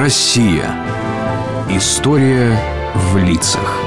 Россия. История в лицах.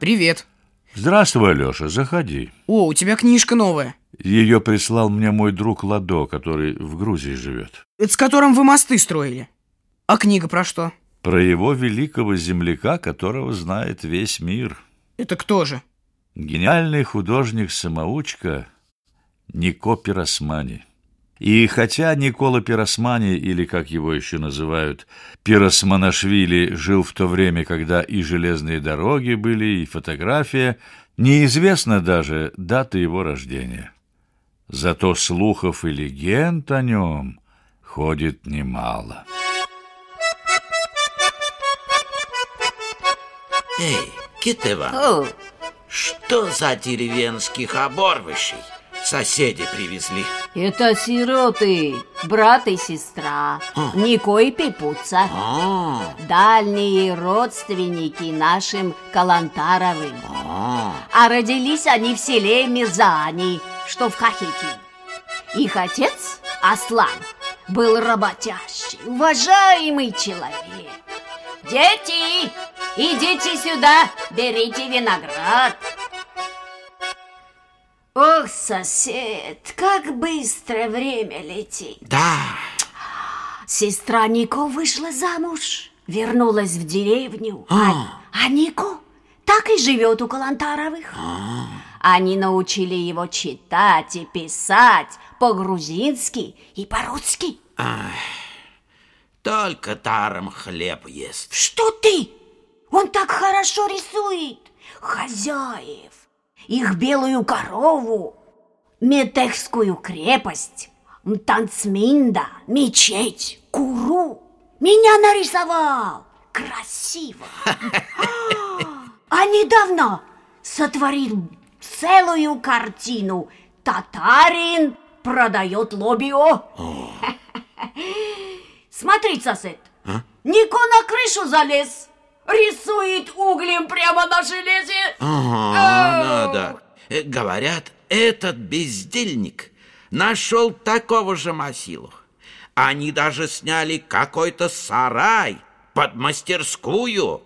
Привет. Здравствуй, Алёша, заходи. О, у тебя книжка новая. Ее прислал мне мой друг Ладо, который в Грузии живет. Это с которым вы мосты строили. А книга про что? Про его великого земляка, которого знает весь мир. Это кто же? Гениальный художник-самоучка Нико Пиросмани. И хотя Никола Пиросмани, или как его еще называют, Пиросманашвили, жил в то время, когда и железные дороги были, и фотография, неизвестна даже дата его рождения. Зато слухов и легенд о нем ходит немало. Эй, Китева, О, что за деревенских оборвышей соседи привезли? это сироты, брат и сестра, Нико и Пепуца. А, Дальние родственники нашим Калантаровым. а, А родились они в селе Мирзани, что в Кахете. Их отец, Аслан, был работящий, уважаемый человек. Дети, идите сюда, берите виноград. Сосед, как быстро время летит. да, Сестра Нико вышла замуж, вернулась в деревню. А. А, Нико так и живет у Калантаровых. Они научили его читать и писать по-грузински и по-русски. только даром хлеб ест. Что ты? Он так хорошо рисует. Хозяев, их белую корову, Метекскую крепость, Танцминда, мечеть, Куру. Меня нарисовал. Красиво. А недавно сотворил целую картину. Татарин продает лобио. Смотри, сосед. Нико на крышу залез. Рисует углем прямо на железе. Ага, надо. Э, Говорят, этот бездельник нашел такого же Масилу. Они даже сняли какой-то сарай под мастерскую.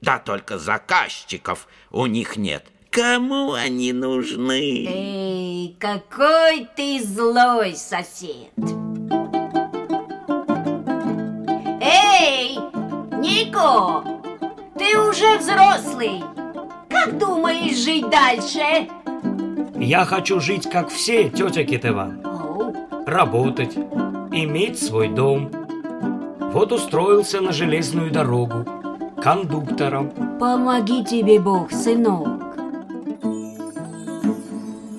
Да только заказчиков у них нет. Кому они нужны? Эй, какой ты злой сосед! Эй, Нико, ты уже взрослый. Как думаешь жить дальше? Я хочу жить как все, тетя Китева. Работать, иметь свой дом. Вот устроился на железную дорогу. Кондуктором. помоги тебе Бог, сынок.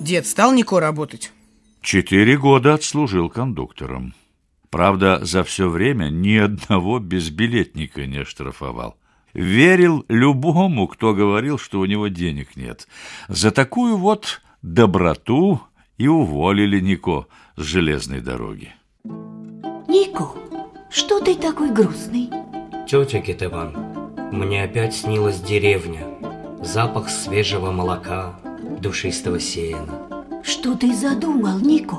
Дед стал Нико работать? Четыре года отслужил кондуктором. Правда, за все время ни одного безбилетника не оштрафовал. Верил любому, кто говорил, что у него денег нет. За такую вот доброту и уволили Нико с железной дороги. Нико, что ты такой грустный? Тетя Китева, мне опять снилась деревня. Запах свежего молока, душистого сена. Что ты задумал, Нико?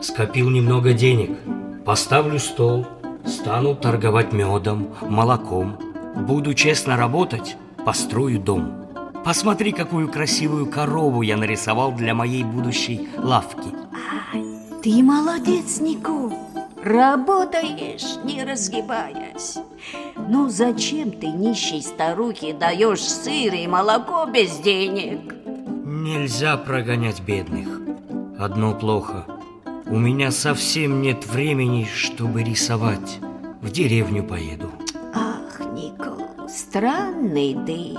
Скопил немного денег. Поставлю стол. Стану торговать медом, молоком. Буду честно работать, построю дом. Посмотри, какую красивую корову я нарисовал для моей будущей лавки. Ты молодец, Нико. Работаешь, не разгибаясь. Ну зачем ты нищей старухе даешь сыр и молоко без денег? Нельзя прогонять бедных. Одно плохо. У меня совсем нет времени, чтобы рисовать. В деревню поеду. Ах, Нико, странный ты.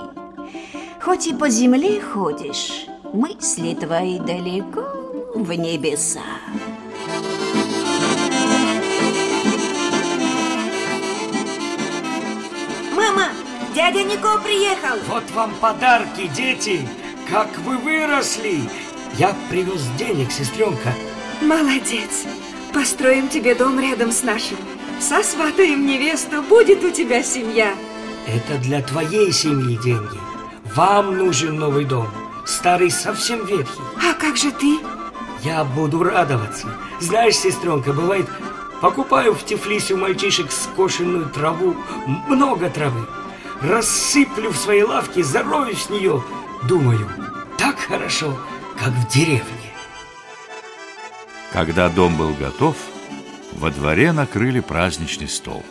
Хоть и по земле ходишь, мысли твои далеко в небеса. Мама, дядя Нико приехал. Вот вам подарки, дети! Как вы выросли! Я привез денег, сестренка. Молодец. Построим тебе дом рядом с нашим. Сосватаем невесту, будет у тебя семья. Это для твоей семьи деньги. Вам нужен новый дом. Старый совсем ветхий. А как же ты? Я буду радоваться. Знаешь, сестренка, бывает, покупаю в Тифлисе у мальчишек скошенную траву, много травы. Рассыплю в своей лавке, зарою с нее. Думаю, так хорошо, как в деревне. Когда дом был готов, во дворе накрыли праздничный стол.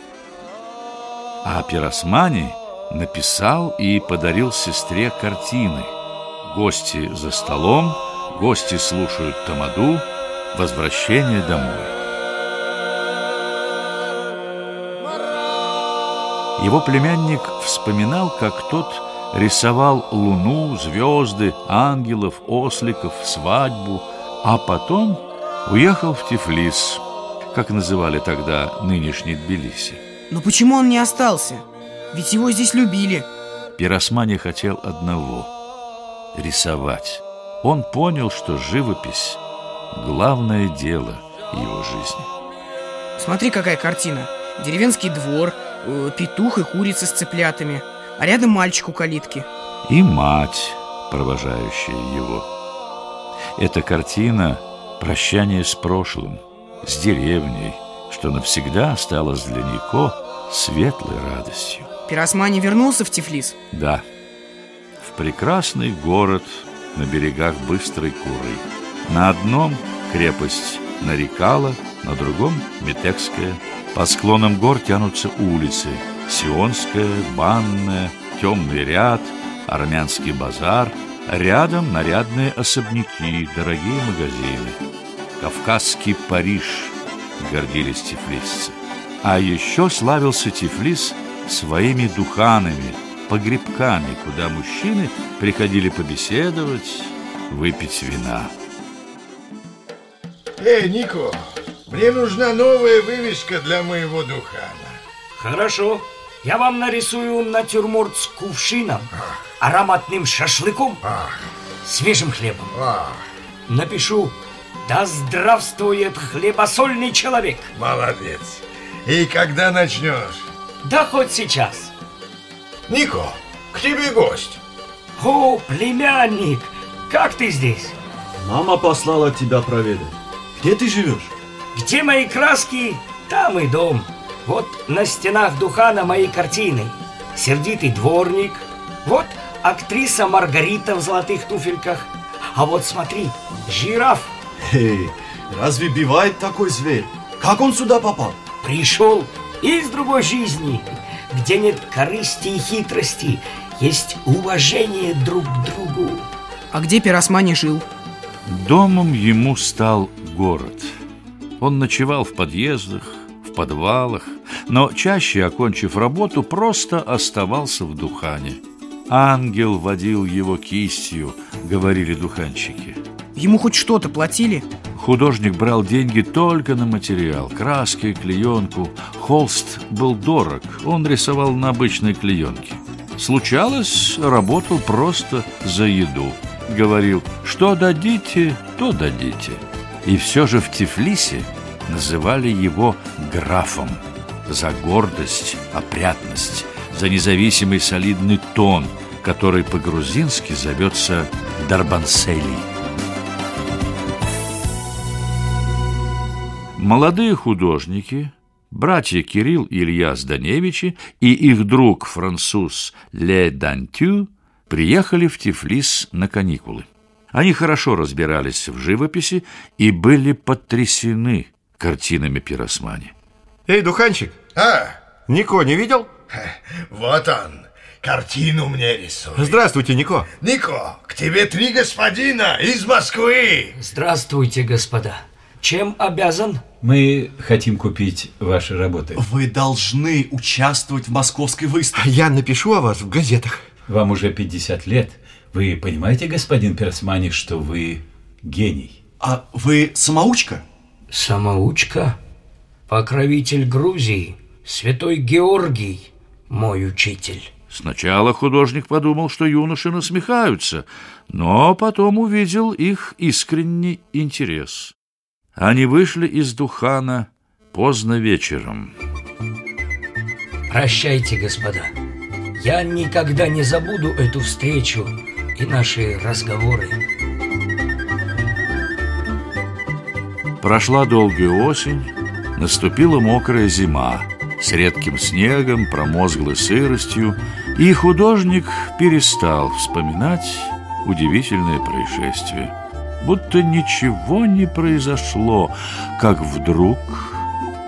А Пиросмани написал и подарил сестре картины. Гости за столом, гости слушают тамаду, возвращение домой. Его племянник вспоминал, как тот рисовал луну, звезды, ангелов, осликов, свадьбу, а потом уехал в Тифлис, как называли тогда нынешний Тбилиси. Но почему он не остался? Ведь его здесь любили. Пиросмани хотел одного — рисовать. Он понял, что живопись — главное дело его жизни. Смотри, какая картина. Деревенский двор, э, петух и курица с цыплятами, а рядом мальчик у калитки. И мать, провожающая его. Эта картина — прощание с прошлым, с деревней, что навсегда осталось для Нико светлой радостью. Пиросмани вернулся в Тифлис? Да, в прекрасный город на берегах Быстрой Куры. На одном крепость Нарикала, на другом Метекская. По склонам гор тянутся улицы Сионская, Банная, Темный ряд, Армянский базар. Рядом нарядные особняки, дорогие магазины. Кавказский Париж, гордились тифлисцы. А еще славился Тифлис своими духанами, погребками, куда мужчины приходили побеседовать, выпить вина. Эй, Нико, мне нужна новая вывеска для моего духана. Хорошо. Я вам нарисую натюрморт с кувшином, ароматным шашлыком, свежим хлебом. Напишу «Да здравствует хлебосольный человек!» Молодец. И когда начнешь? Да хоть сейчас. Нико, к тебе гость. О, племянник, как ты здесь? Мама послала тебя проведать. Где ты живешь? Где мои краски, там и дом. Вот на стенах Духана мои картины. Сердитый дворник. Вот актриса Маргарита в золотых туфельках. А вот смотри, жираф. Эй, разве бывает такой зверь? Как он сюда попал? Пришел из другой жизни, где нет корысти и хитрости, есть уважение друг к другу. А где Пиросмани жил? Домом ему стал город. Он ночевал в подъездах, в подвалах, но чаще, окончив работу, просто оставался в Духане. Ангел водил его кистью, говорили духанщики. Ему хоть что-то платили? Художник брал деньги только на материал, краски, клеенку. Холст был дорог, он рисовал на обычной клеенке. Случалось, работал просто за еду. Говорил, что дадите, то дадите. И все же в Тифлисе называли его графом за гордость, опрятность, за независимый солидный тон, который по-грузински зовется Дарбанселий. Молодые художники, братья Кирилл и Илья Зданевичи и их друг француз Ле Дантю приехали в Тифлис на каникулы. Они хорошо разбирались в живописи и были потрясены картинами Пиросмани. Эй, духанчик, А, Нико не видел? вот он, картину мне рисует. Здравствуйте, Нико. Нико, к тебе три господина из Москвы. Здравствуйте, господа. Чем обязан? Мы хотим купить ваши работы. Вы должны участвовать в московской выставке. Я напишу о вас в газетах. Вам уже 50 лет. Вы понимаете, господин Персмани, что вы гений? А вы самоучка? Самоучка? Покровитель Грузии, святой Георгий, мой учитель. Сначала художник подумал, что юноши насмехаются, но потом увидел их искренний интерес. Они вышли из Духана поздно вечером. Прощайте, господа. Я никогда не забуду эту встречу и наши разговоры. Прошла долгая осень, наступила мокрая зима с редким снегом, промозглой сыростью, и художник перестал вспоминать удивительное происшествие. Будто ничего не произошло, как вдруг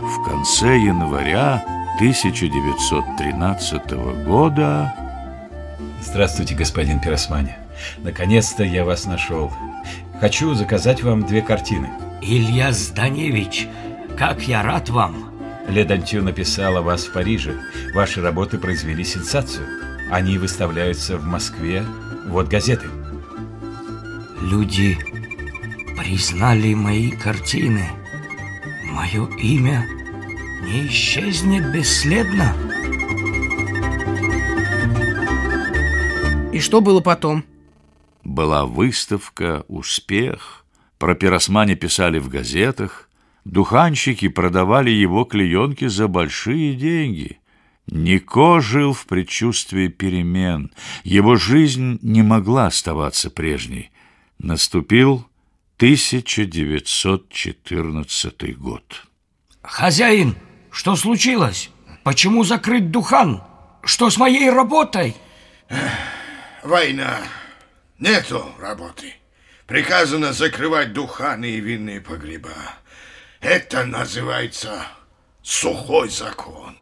в конце января 1913 года... Здравствуйте, господин Пиросмани. Наконец-то я вас нашел. Хочу заказать вам две картины. Илья Зданевич, как я рад вам. Ледантю написала вас в Париже. Ваши работы произвели сенсацию. Они выставляются в Москве. Вот газеты. Люди признали мои картины. Мое имя не исчезнет бесследно. И что было потом? Была выставка, успех. Про пиросмане писали в газетах. Духанщики продавали его клеенки за большие деньги. Нико жил в предчувствии перемен. Его жизнь не могла оставаться прежней. Наступил 1914 год. Хозяин, что случилось? Почему закрыт Духан? Что с моей работой? Война. Нету работы. Приказано закрывать Духаны и винные погреба. Это называется сухой закон.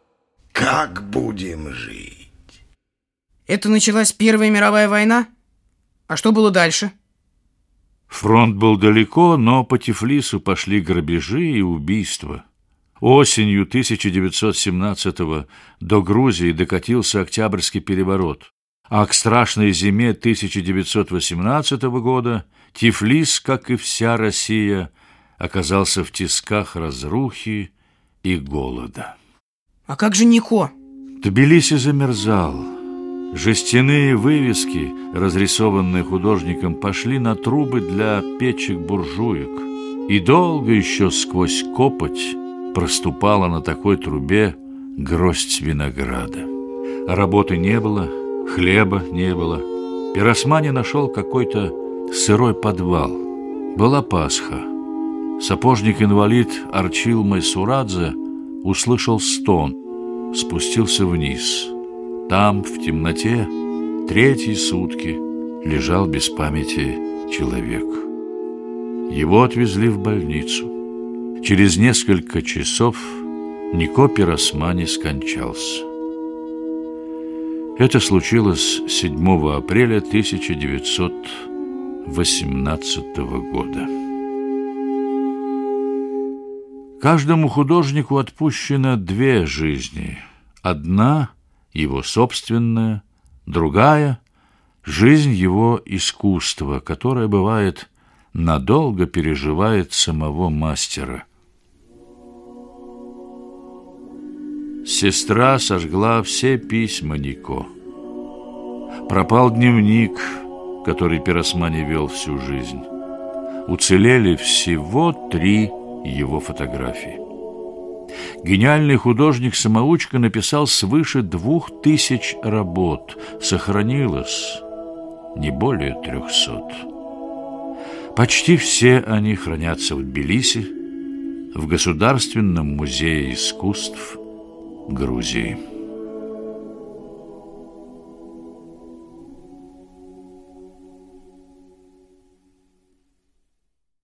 Как будем жить? Это началась Первая мировая война? А что было дальше? Фронт был далеко, но по Тифлису пошли грабежи и убийства. Осенью 1917-го до Грузии докатился Октябрьский переворот, а к страшной зиме 1918 года Тифлис, как и вся Россия, оказался в тисках разрухи и голода. А как же Нико? Тбилиси замерзал. Жестяные вывески, разрисованные художником, пошли на трубы для печек-буржуек. И долго еще сквозь копоть проступала на такой трубе гроздь винограда. Работы не было, хлеба не было. Пиросмани нашел какой-то сырой подвал. Была Пасха. Сапожник-инвалид Арчил Майсурадзе услышал стон, спустился вниз. Там, в темноте, третьи сутки лежал без памяти человек. Его отвезли в больницу. Через несколько часов Нико Пиросмани скончался. Это случилось 7 апреля 1918 года. Каждому художнику отпущено две жизни. Одна — его собственная, другая — жизнь его искусства, которая бывает надолго переживает самого мастера. Сестра сожгла все письма Нико. Пропал дневник, который Пиросмани вел всю жизнь. Уцелели всего три его фотографии. Гениальный художник-самоучка написал свыше двух тысяч работ. Сохранилось не более трехсот. Почти все они хранятся в Тбилиси, в Государственном музее искусств Грузии.